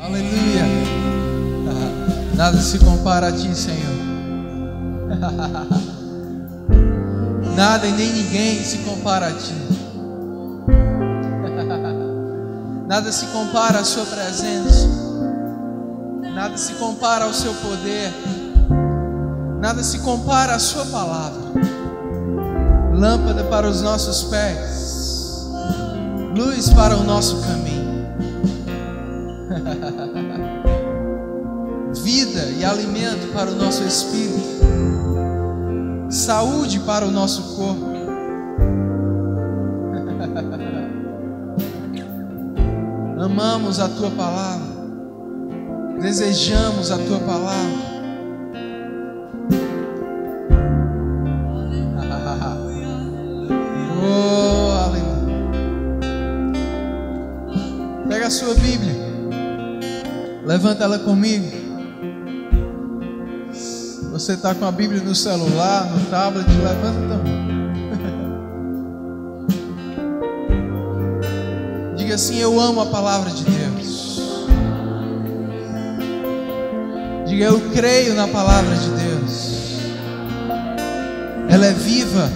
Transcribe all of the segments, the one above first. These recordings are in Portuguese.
Aleluia. Nada se compara a ti, Senhor. Nada e nem ninguém se compara a ti. Nada se compara à sua presença. Nada se compara ao seu poder. Nada se compara à sua palavra. Lâmpada para os nossos pés. Luz para o nosso caminho. Para o nosso espírito. Saúde para o nosso corpo. Amamos a tua palavra. Desejamos a tua palavra. Oh, aleluia. Pega a sua Bíblia. Levanta ela comigo. Você está com a Bíblia no celular, no tablet, levanta também. Diga assim: Eu amo a palavra de Deus. Diga: Eu creio na palavra de Deus. Ela é viva,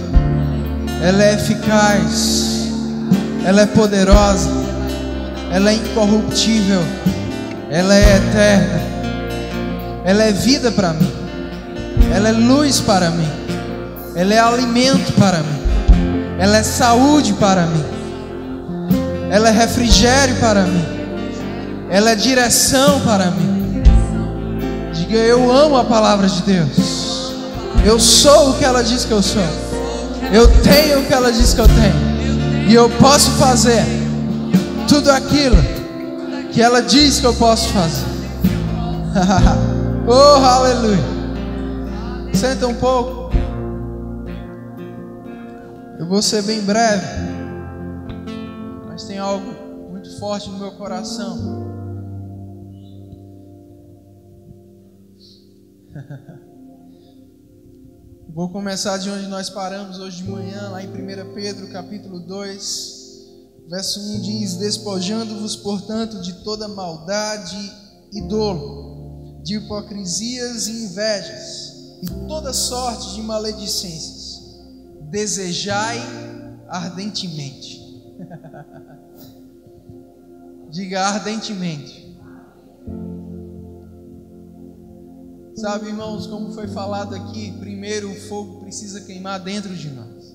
ela é eficaz, ela é poderosa, ela é incorruptível, ela é eterna, ela é vida para mim, ela é luz para mim, ela é alimento para mim, ela é saúde para mim. Ela é refrigério para mim, ela é direção para mim. Diga, eu amo a palavra de Deus, eu sou o que ela diz que eu sou, eu tenho o que ela diz que eu tenho, e eu posso fazer tudo aquilo que ela diz que eu posso fazer. oh, aleluia! Senta um pouco, eu vou ser bem breve mas tem algo muito forte no meu coração. Vou começar de onde nós paramos hoje de manhã, lá em 1 Pedro, capítulo 2, verso 1 diz: Despojando-vos, portanto, de toda maldade e dolo, de hipocrisias e invejas, e toda sorte de maledicências, desejai ardentemente Diga ardentemente. Sabe, irmãos, como foi falado aqui, primeiro o fogo precisa queimar dentro de nós.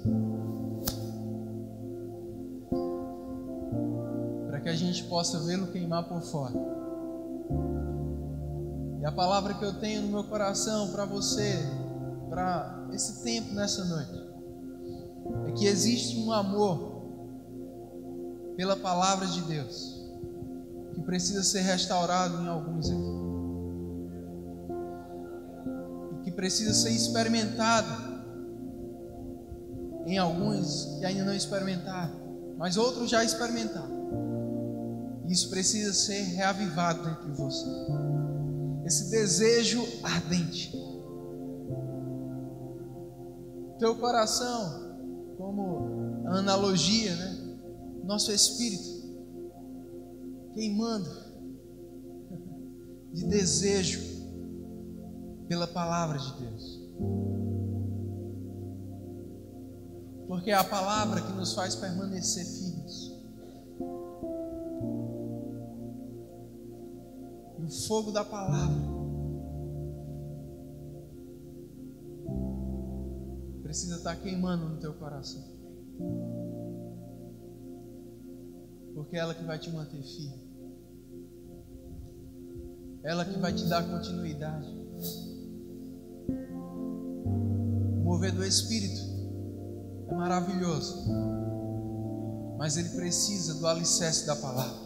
Para que a gente possa vê-lo queimar por fora. A palavra que eu tenho no meu coração para você, para esse tempo nessa noite, é que existe um amor pela palavra de Deus, que precisa ser restaurado em alguns aqui, e que precisa ser experimentado em alguns que ainda não experimentaram, mas outros já experimentaram. Isso precisa ser reavivado dentro de você. Esse desejo ardente. Teu coração, como analogia, né? nosso espírito queimando de desejo pela palavra de Deus. Porque é a palavra que nos faz permanecer firmes. O fogo da palavra precisa estar queimando no teu coração porque é ela que vai te manter firme. Ela que vai te dar continuidade. O mover do Espírito é maravilhoso, mas ele precisa do alicerce da palavra.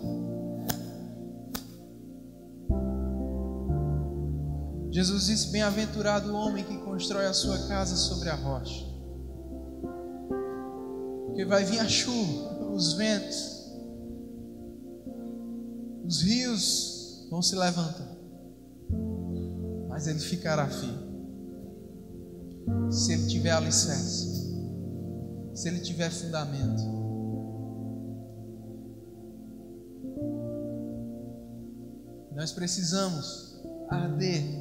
Jesus disse: Bem-aventurado o homem que constrói a sua casa sobre a rocha, porque vai vir a chuva, os ventos, os rios vão se levantar, mas ele ficará firme. Se ele tiver alicerce, se ele tiver fundamento. Nós precisamos arder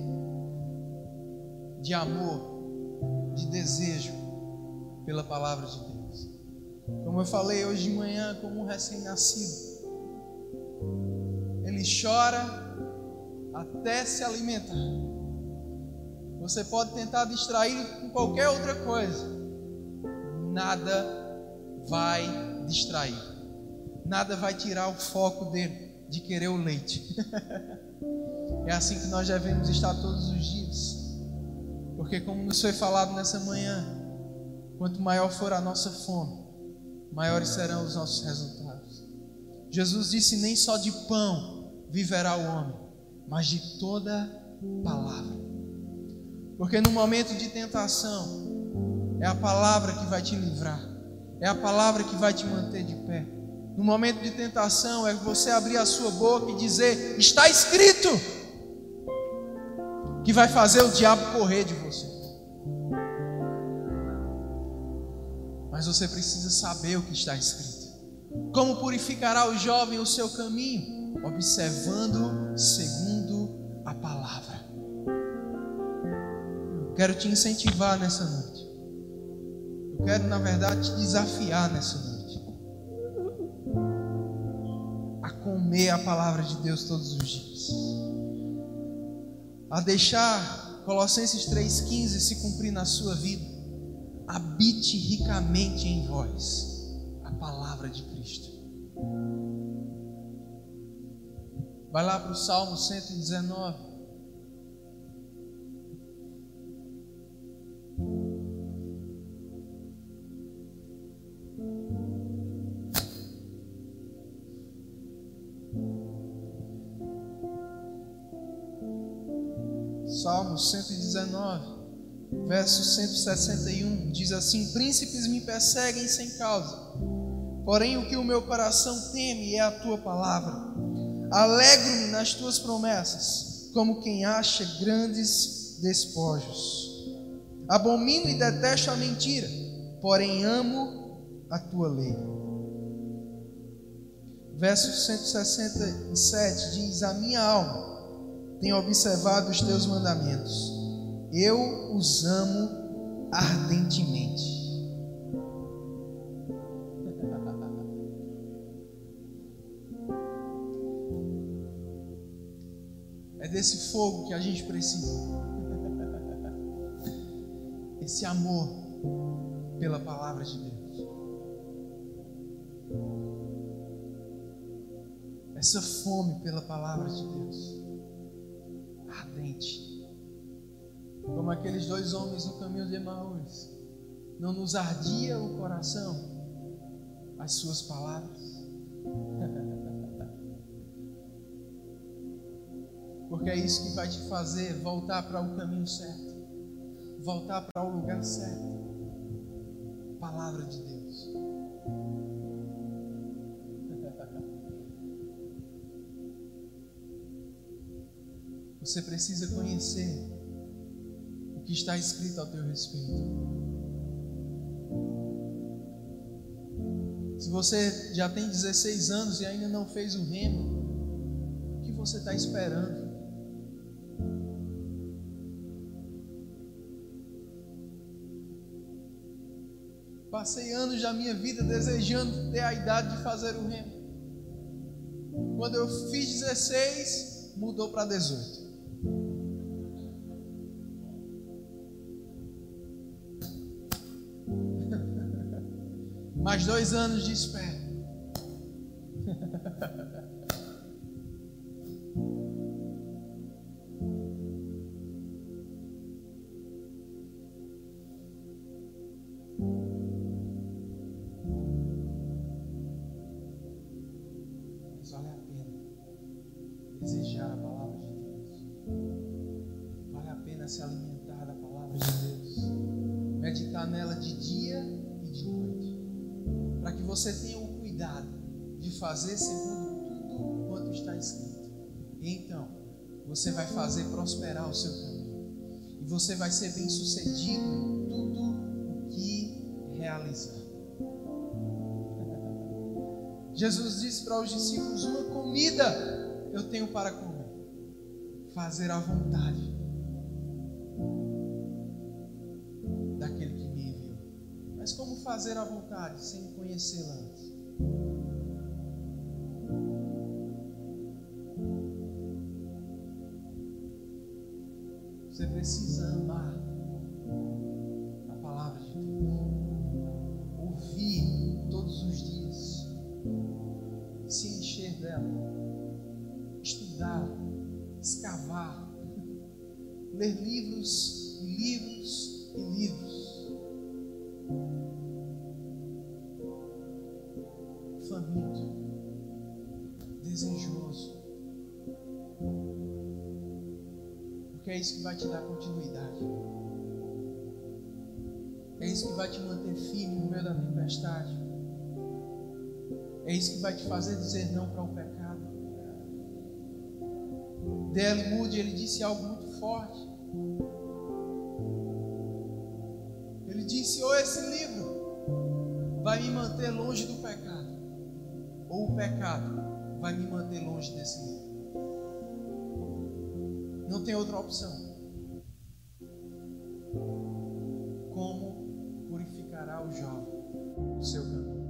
de amor, de desejo pela palavra de Deus. Como eu falei hoje de manhã, como um recém-nascido, ele chora até se alimentar. Você pode tentar distrair com qualquer outra coisa, nada vai distrair, nada vai tirar o foco dele de querer o leite. é assim que nós devemos estar todos os dias. Porque, como nos foi falado nessa manhã, quanto maior for a nossa fome, maiores serão os nossos resultados. Jesus disse: Nem só de pão viverá o homem, mas de toda palavra. Porque no momento de tentação, é a palavra que vai te livrar, é a palavra que vai te manter de pé no momento de tentação é você abrir a sua boca e dizer: Está escrito, que vai fazer o diabo correr de você. Mas você precisa saber o que está escrito. Como purificará o jovem o seu caminho? Observando segundo a palavra. Eu quero te incentivar nessa noite. Eu quero, na verdade, te desafiar nessa noite. comer a palavra de Deus todos os dias. A deixar Colossenses 3,15 se cumprir na sua vida. Habite ricamente em vós a palavra de Cristo. Vai lá para o Salmo 119. 119, verso 161, diz assim: Príncipes me perseguem sem causa, porém o que o meu coração teme é a tua palavra. Alegro-me nas tuas promessas, como quem acha grandes despojos. Abomino e detesto a mentira, porém amo a tua lei. Verso 167 diz: A minha alma tenho observado os teus mandamentos. Eu os amo ardentemente. É desse fogo que a gente precisa. Esse amor pela palavra de Deus. Essa fome pela palavra de Deus ardente. Como aqueles dois homens no caminho de Emaús. Não nos ardia o coração as suas palavras. Porque é isso que vai te fazer voltar para o caminho certo. Voltar para o lugar certo. Palavra de Deus. Você precisa conhecer o que está escrito ao teu respeito. Se você já tem 16 anos e ainda não fez o remo, o que você está esperando? Passei anos da minha vida desejando ter a idade de fazer o remo. Quando eu fiz 16, mudou para 18. Mais dois anos de espera. Mas vale a pena desejar a palavra de Deus. Vale a pena se alimentar da palavra de Deus. Meditar nela de dia e de noite você tenha o cuidado de fazer segundo tudo quanto está escrito. E então, você vai fazer prosperar o seu caminho. E você vai ser bem sucedido em tudo o que realizar. Jesus disse para os discípulos: Uma comida eu tenho para comer. fazer a vontade fazer a vontade sem conhecê-la antes? Você precisa amar a palavra de Deus, ouvir todos os dias, se encher dela, estudar, escavar, ler livros e livros isso que vai te dar continuidade. É isso que vai te manter firme no meio da tempestade. É isso que vai te fazer dizer não para o pecado. D.L. Moody, ele disse algo muito forte. Ele disse: ou esse livro vai me manter longe do pecado, ou o pecado vai me manter longe desse livro. Não tem outra opção. Como purificará o jovem o seu caminho?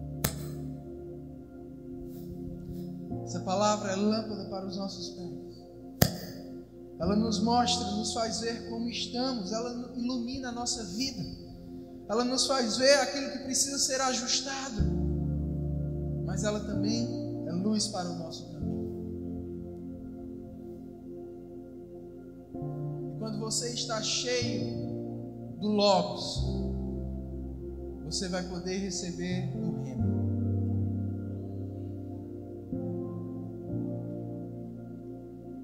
Essa palavra é lâmpada para os nossos pés. Ela nos mostra, nos faz ver como estamos, ela ilumina a nossa vida. Ela nos faz ver aquilo que precisa ser ajustado. Mas ela também é luz para o nosso caminho. Você está cheio do Logos, você vai poder receber do Remo.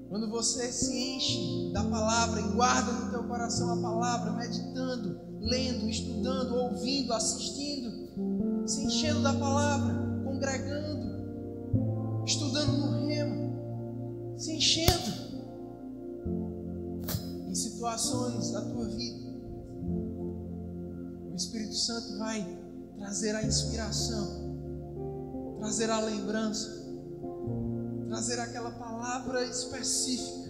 Quando você se enche da palavra e guarda no teu coração a palavra, meditando, lendo, estudando, ouvindo, assistindo, se enchendo da palavra, congregando, situações da tua vida, o Espírito Santo vai trazer a inspiração, trazer a lembrança trazer aquela palavra específica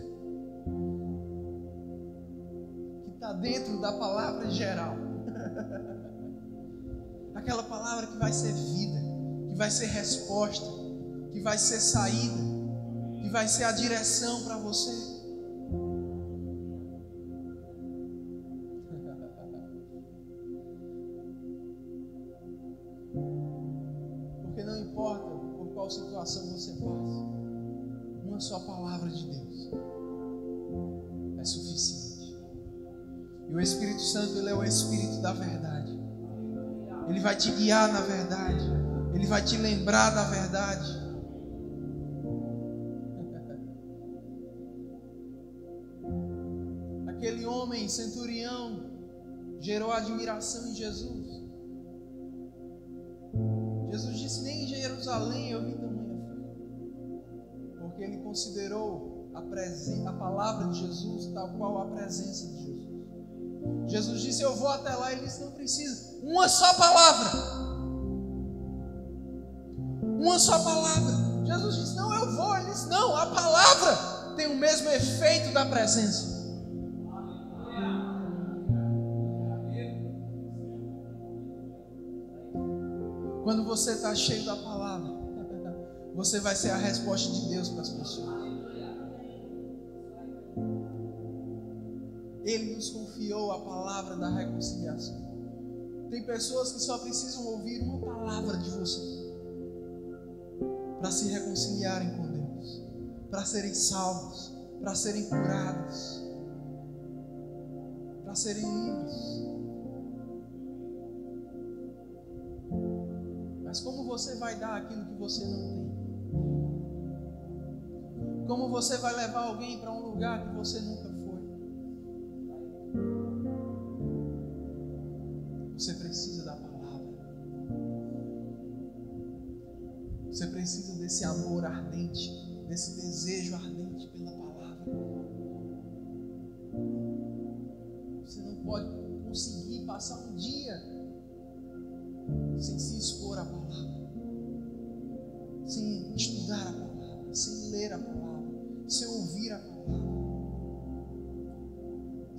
que está dentro da palavra geral. aquela palavra que vai ser vida, que vai ser resposta, que vai ser saída, que vai ser a direção para você. Te guiar na verdade. Ele vai te lembrar da verdade. Aquele homem centurião gerou admiração em Jesus. Jesus disse: Nem em Jerusalém eu vi tamanho porque ele considerou a, a palavra de Jesus tal qual a presença de Jesus. Jesus disse: Eu vou até lá. Ele disse: Não precisa. Uma só palavra. Uma só palavra. Jesus disse: Não, eu vou. Ele disse: Não, a palavra tem o mesmo efeito da presença. Quando você está cheio da palavra, você vai ser a resposta de Deus para as pessoas. Ele nos confiou a palavra da reconciliação. Tem pessoas que só precisam ouvir uma palavra de você para se reconciliarem com Deus, para serem salvos, para serem curados, para serem livres. Mas como você vai dar aquilo que você não tem? Como você vai levar alguém para um lugar que você nunca Você precisa da palavra. Você precisa desse amor ardente, desse desejo ardente pela palavra. Você não pode conseguir passar um dia sem se expor à palavra, sem estudar a palavra, sem ler a palavra sem ouvir a palavra.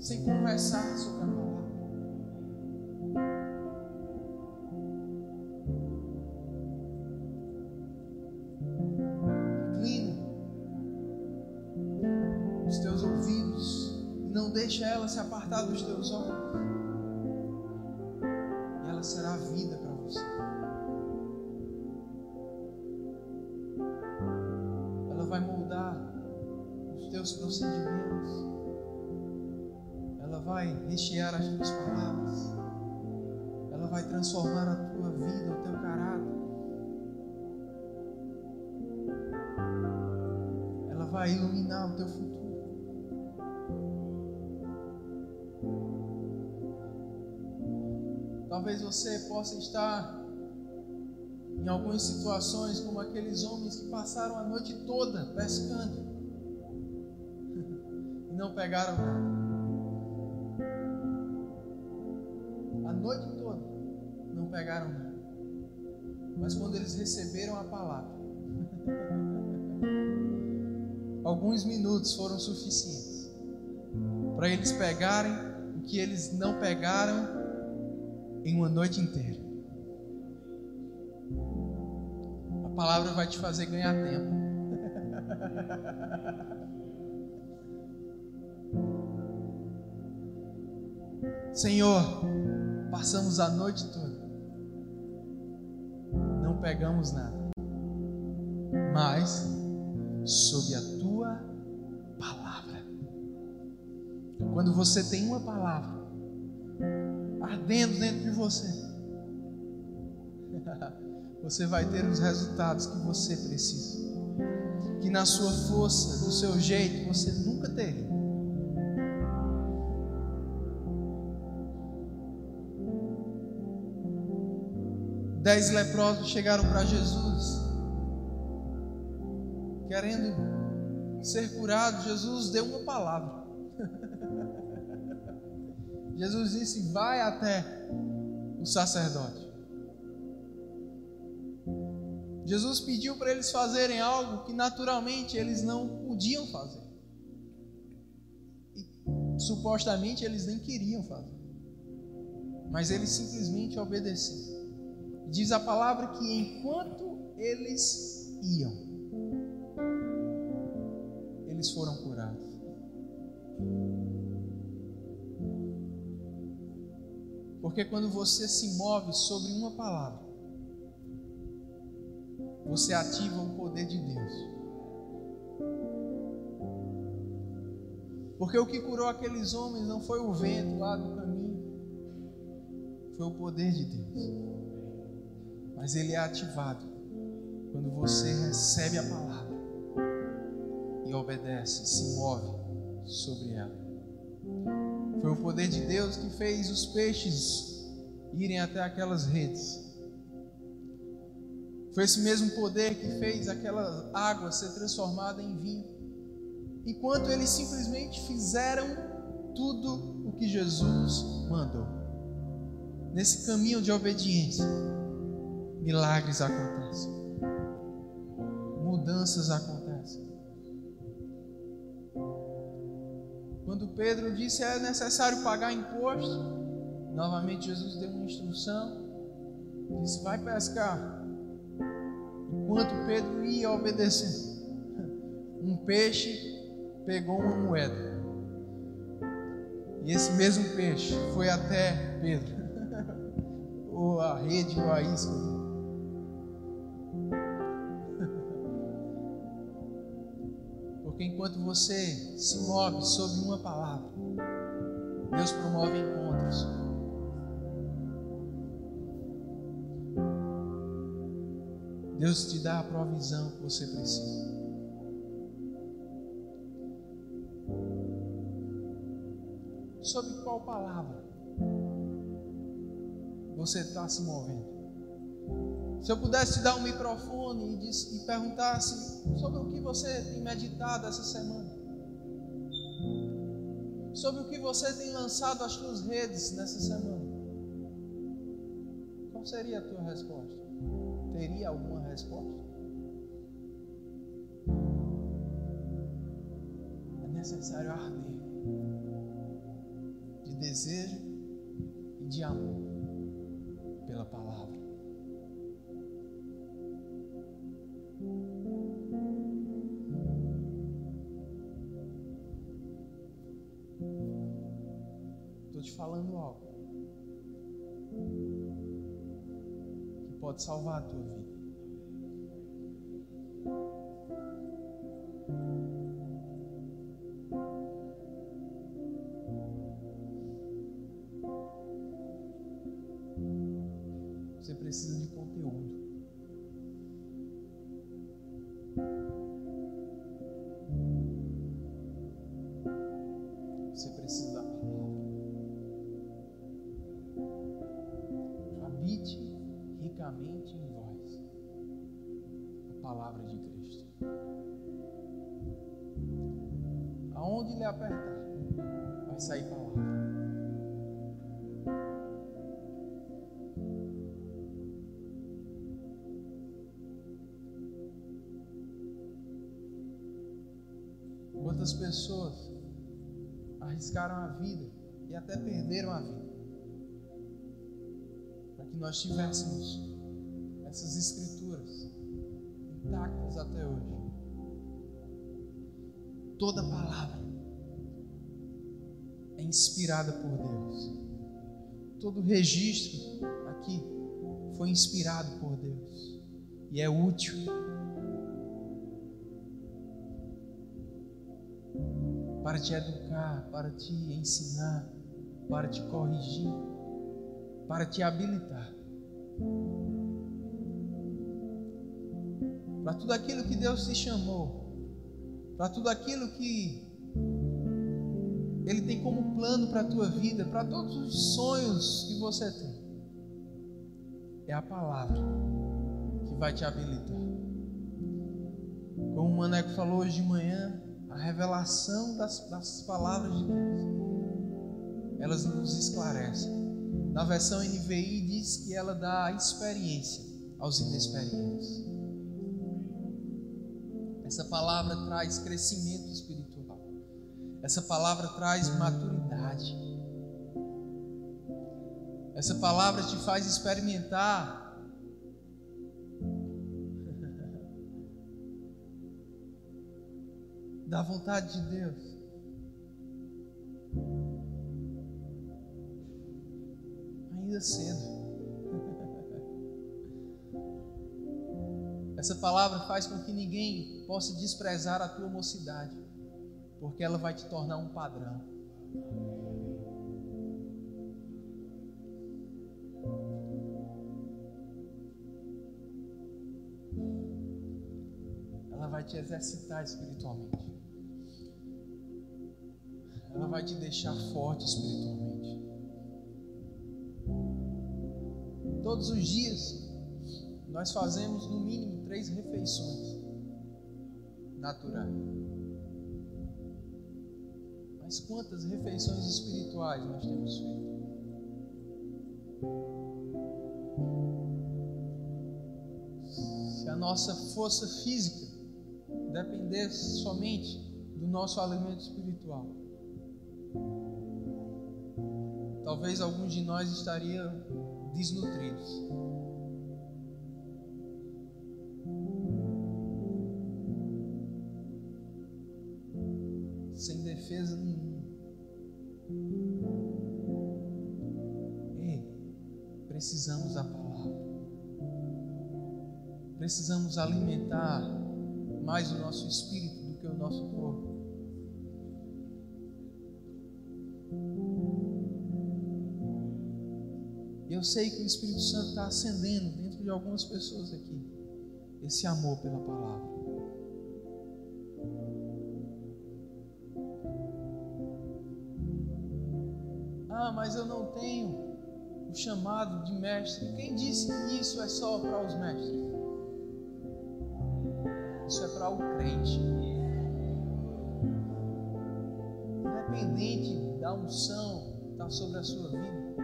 sem conversar sobre a palavra. Apartar dos teus olhos. E ela será vida para você. Ela vai moldar os teus procedimentos. Ela vai rechear as tuas palavras. Ela vai transformar a tua vida, o teu caráter. Ela vai iluminar o teu futuro. Talvez você possa estar em algumas situações como aqueles homens que passaram a noite toda pescando e não pegaram nada. A noite toda não pegaram nada. Mas quando eles receberam a palavra, alguns minutos foram suficientes para eles pegarem o que eles não pegaram em uma noite inteira. A palavra vai te fazer ganhar tempo. Senhor, passamos a noite toda, não pegamos nada, mas sob a tua palavra. Quando você tem uma palavra ardendo dentro de você, você vai ter os resultados que você precisa, que na sua força, do seu jeito, você nunca teria. Dez leprosos chegaram para Jesus, querendo ser curados. Jesus deu uma palavra. Jesus disse: Vai até o sacerdote. Jesus pediu para eles fazerem algo que naturalmente eles não podiam fazer. E supostamente eles nem queriam fazer. Mas eles simplesmente obedeceram. Diz a palavra que enquanto eles iam, eles foram curados. Porque quando você se move sobre uma palavra, você ativa o poder de Deus. Porque o que curou aqueles homens não foi o vento lá do caminho, foi o poder de Deus. Mas ele é ativado quando você recebe a palavra e obedece, se move sobre ela. Foi o poder de Deus que fez os peixes irem até aquelas redes. Foi esse mesmo poder que fez aquela água ser transformada em vinho. Enquanto eles simplesmente fizeram tudo o que Jesus mandou. Nesse caminho de obediência, milagres acontecem, mudanças acontecem. Quando Pedro disse é necessário pagar imposto, novamente Jesus deu uma instrução, disse: vai pescar. Enquanto Pedro ia obedecendo, um peixe pegou uma moeda. E esse mesmo peixe foi até Pedro, ou a rede, ou a isca. Porque enquanto você se move sobre uma palavra, Deus promove encontros. Deus te dá a provisão que você precisa. Sobre qual palavra você está se movendo? Se eu pudesse te dar um microfone e, diz, e perguntasse sobre o que você tem meditado essa semana, sobre o que você tem lançado as suas redes nessa semana, qual seria a tua resposta? Teria alguma resposta? É necessário arder. desejo e de amor pela palavra. Pode salvar a tua vida. Ricamente em vós a palavra de Cristo. Aonde ele apertar, vai sair palavra. Quantas pessoas arriscaram a vida e até perderam a vida para que nós tivéssemos essas escrituras intactas até hoje. Toda palavra é inspirada por Deus. Todo registro aqui foi inspirado por Deus e é útil. Para te educar, para te ensinar, para te corrigir, para te habilitar. Para tudo aquilo que Deus te chamou, para tudo aquilo que Ele tem como plano para a tua vida, para todos os sonhos que você tem. É a palavra que vai te habilitar. Como o Maneco falou hoje de manhã, a revelação das, das palavras de Deus, elas nos esclarecem. Na versão NVI diz que ela dá experiência aos inexperientes. Essa palavra traz crescimento espiritual. Essa palavra traz maturidade. Essa palavra te faz experimentar da vontade de Deus. Ainda cedo. Essa palavra faz com que ninguém possa desprezar a tua mocidade, porque ela vai te tornar um padrão. Ela vai te exercitar espiritualmente. Ela vai te deixar forte espiritualmente. Todos os dias nós fazemos no mínimo três refeições naturais. Mas quantas refeições espirituais nós temos feito? Se a nossa força física dependesse somente do nosso alimento espiritual, talvez alguns de nós estariam desnutridos. Sem defesa nenhuma. Ei, precisamos da palavra. Precisamos alimentar mais o nosso espírito do que o nosso corpo. E eu sei que o Espírito Santo está acendendo dentro de algumas pessoas aqui esse amor pela palavra. Chamado de mestre. Quem disse que isso é só para os mestres? Isso é para o crente. Independente da unção que está sobre a sua vida,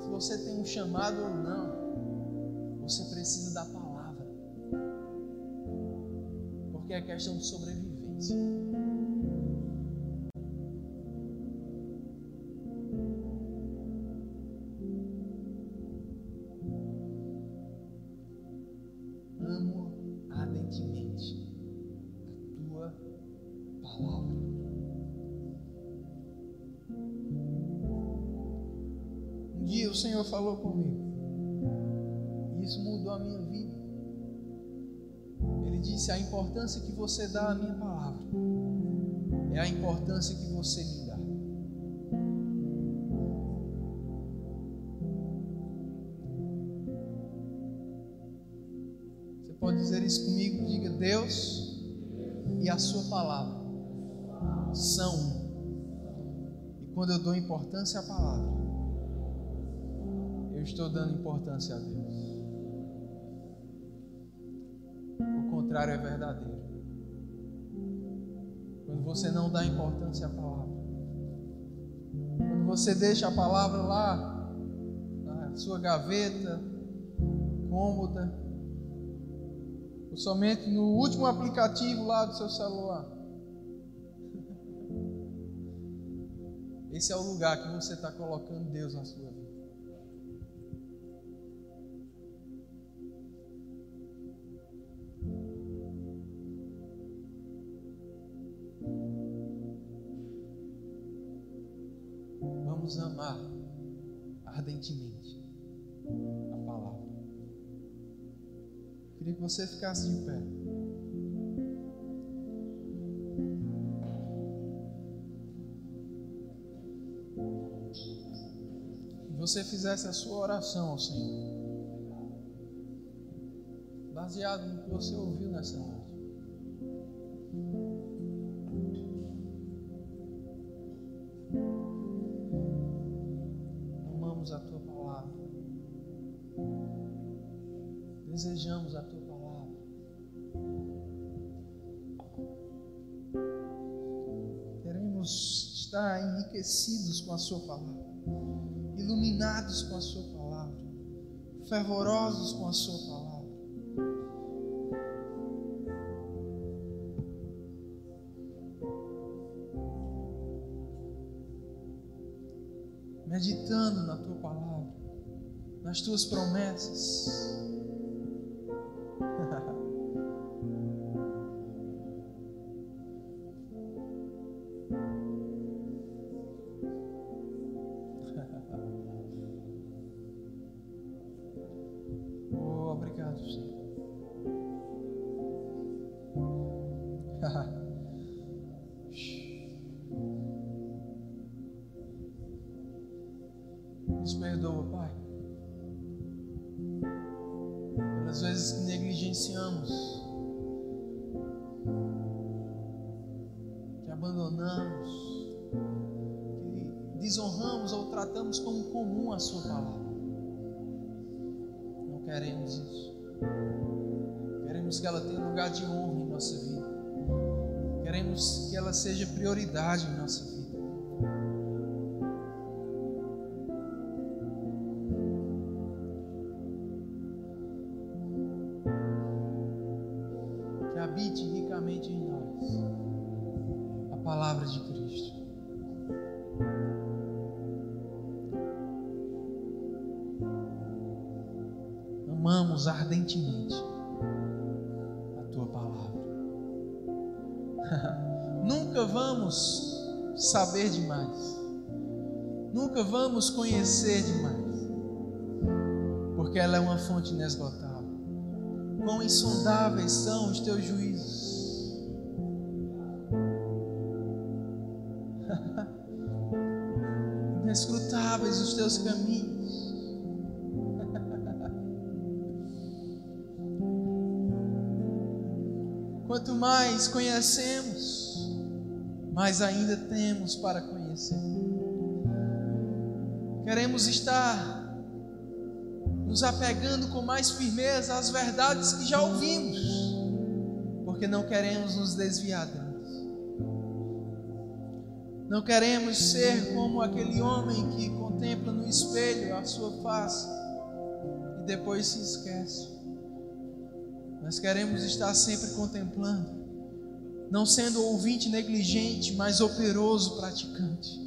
se você tem um chamado ou não, você precisa da palavra. Porque é questão de sobrevivência. Senhor falou comigo. Isso mudou a minha vida. Ele disse: a importância que você dá à minha palavra é a importância que você me dá. Você pode dizer isso comigo? Diga: Deus e a Sua palavra são. E quando eu dou importância à palavra, estou dando importância a Deus. O contrário é verdadeiro. Quando você não dá importância à palavra, quando você deixa a palavra lá na sua gaveta, cômoda, ou somente no último aplicativo lá do seu celular. Esse é o lugar que você está colocando Deus na sua vida. A palavra. Queria que você ficasse de pé. E você fizesse a sua oração ao Senhor. Baseado no que você ouviu nessa noite. Desejamos a tua palavra. Queremos estar enriquecidos com a sua palavra, iluminados com a sua palavra, fervorosos com a sua palavra. Meditando na tua palavra, nas tuas promessas. Vezes que negligenciamos, que abandonamos, que desonramos ou tratamos como comum a Sua palavra. Não queremos isso. Queremos que ela tenha lugar de honra em nossa vida. Queremos que ela seja prioridade em nossa vida. Saber demais. Nunca vamos conhecer demais. Porque ela é uma fonte inesgotável. Quão insondáveis são os teus juízos. Inescrutáveis os teus caminhos. Quanto mais conhecemos, mais ainda temos para conhecer. Queremos estar nos apegando com mais firmeza às verdades que já ouvimos, porque não queremos nos desviar delas. Não queremos ser como aquele homem que contempla no espelho a sua face e depois se esquece. Nós queremos estar sempre contemplando, não sendo ouvinte negligente, mas operoso praticante.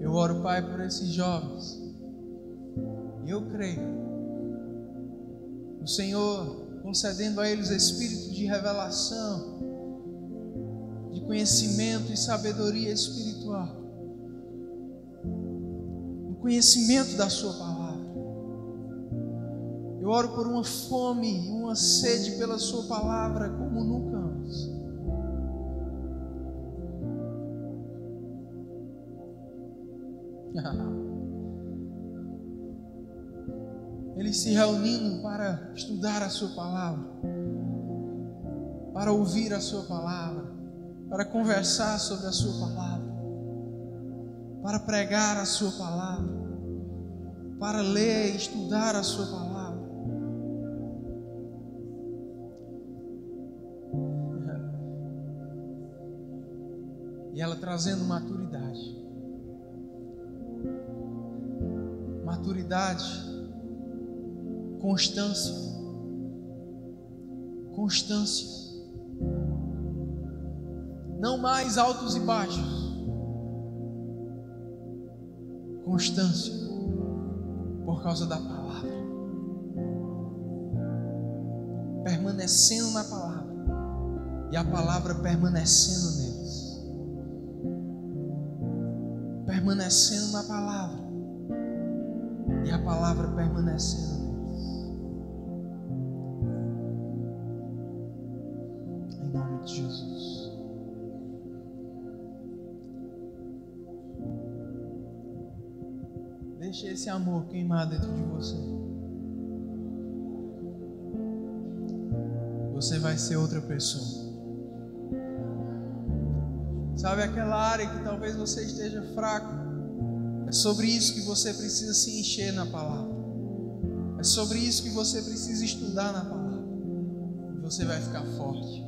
Eu oro, Pai, por esses jovens. Eu creio no Senhor concedendo a eles espírito de revelação, de conhecimento e sabedoria espiritual, no conhecimento da Sua palavra. Eu oro por uma fome, uma sede pela Sua palavra como nunca antes. Eles se reunindo para estudar a Sua palavra, para ouvir a Sua palavra, para conversar sobre a Sua palavra, para pregar a Sua palavra, para ler e estudar a Sua palavra. Trazendo maturidade. Maturidade, constância, constância. Não mais altos e baixos. Constância, por causa da palavra. Permanecendo na palavra. E a palavra permanecendo neles. Permanecendo na palavra e a palavra permanecendo neles. Em nome de Jesus. Deixe esse amor queimar dentro de você. Você vai ser outra pessoa. Sabe aquela área que talvez você esteja fraco? É sobre isso que você precisa se encher na palavra. É sobre isso que você precisa estudar na palavra. Você vai ficar forte.